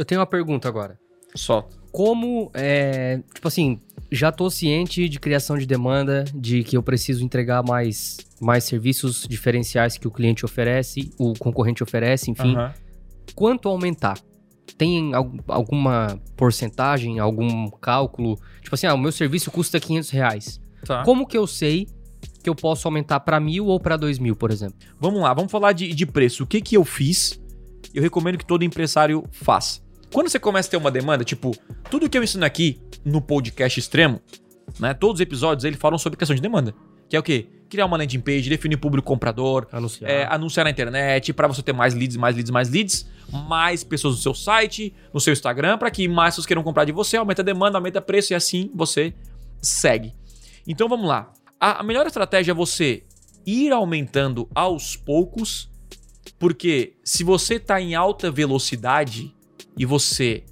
Eu tenho uma pergunta agora. Solta. Como, é, tipo assim, já tô ciente de criação de demanda, de que eu preciso entregar mais, mais serviços diferenciais que o cliente oferece, o concorrente oferece, enfim. Aham. Quanto aumentar? Tem al- alguma porcentagem, algum cálculo? Tipo assim, ah, o meu serviço custa 500 reais. Tá. Como que eu sei que eu posso aumentar pra mil ou pra dois mil, por exemplo? Vamos lá, vamos falar de, de preço. O que que eu fiz? Eu recomendo que todo empresário faça. Quando você começa a ter uma demanda, tipo, tudo que eu ensino aqui no podcast extremo, né? Todos os episódios eles falam sobre questão de demanda. Que é o quê? Criar uma landing page, definir público comprador, Anunciar. é, anunciar na internet para você ter mais leads, mais leads, mais leads, mais pessoas no seu site, no seu Instagram, para que mais pessoas queiram comprar de você, aumenta a demanda, aumenta o preço e assim você segue. Então vamos lá. A, a melhor estratégia é você ir aumentando aos poucos, porque se você está em alta velocidade e você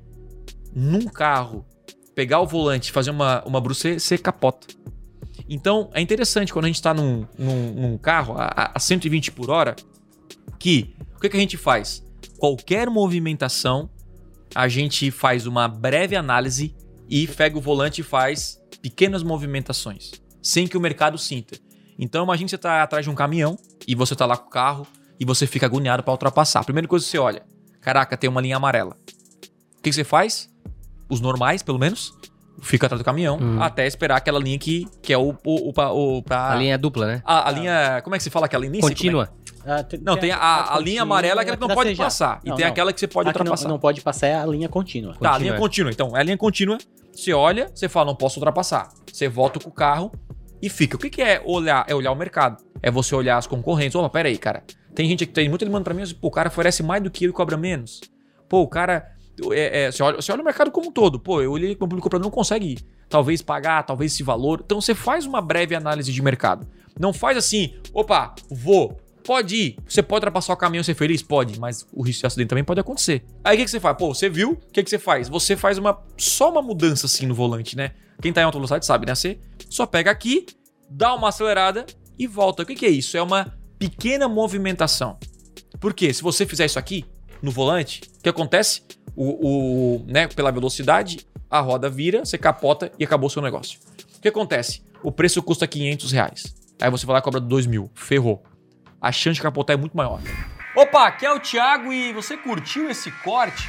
num carro pegar o volante fazer uma, uma bruxa, você capota. Então é interessante quando a gente está num, num, num carro a, a 120 por hora, que o que, que a gente faz? Qualquer movimentação, a gente faz uma breve análise e pega o volante e faz pequenas movimentações, sem que o mercado sinta. Então imagine que você está atrás de um caminhão e você está lá com o carro e você fica agoniado para ultrapassar. Primeira coisa que você olha, caraca, tem uma linha amarela. O que, que você faz? Os normais, pelo menos, fica atrás do caminhão Uhum. até esperar aquela linha que, que é o, o, o, o pra- A linha dupla, né? a, a linha. Como é que se fala aquela linha? Como é. Contínua. Ah, tem- Não, tem a, a linha contínua amarela, aquela que não pode passar. E Não, tem não. aquela que você pode A que não, ultrapassar. não pode passar é a linha contínua. Tá, a Contínua, linha contínua. Então, é a linha contínua. Você olha, você fala, não posso ultrapassar. Você volta com o carro e fica. O que, que é olhar? É olhar o mercado. É você olhar as concorrentes. Opa, pera aí, cara. Tem gente que tem muita demanda pra mim, mas, pô, o cara oferece mais do que eu e cobra menos. Pô, o cara. É- é, você, olha, você olha o mercado como um todo. Pô, eu olhei que o público comprador não consegue talvez pagar, talvez esse valor. Então você faz uma breve análise de mercado. Não faz assim, opa, vou. Pode ir. Você pode ultrapassar o caminhão e ser feliz? Pode, mas o risco de acidente também pode acontecer. Aí o que, que você faz? Pô, você viu? O que, que você faz? Você faz uma só uma mudança assim no volante, né? Quem tá em alta velocidade sabe, né? Você só pega aqui, dá uma acelerada e volta. O que, que é isso? É uma pequena movimentação. Porque se você fizer isso aqui no volante, o que acontece? O, o, né, pela velocidade, a roda vira, você capota e acabou o seu negócio. O que acontece? O preço custa 500 reais. Aí você vai lá e cobra 2 mil. Ferrou. A chance de capotar é muito maior. Opa, aqui é o Thiago e você curtiu esse corte?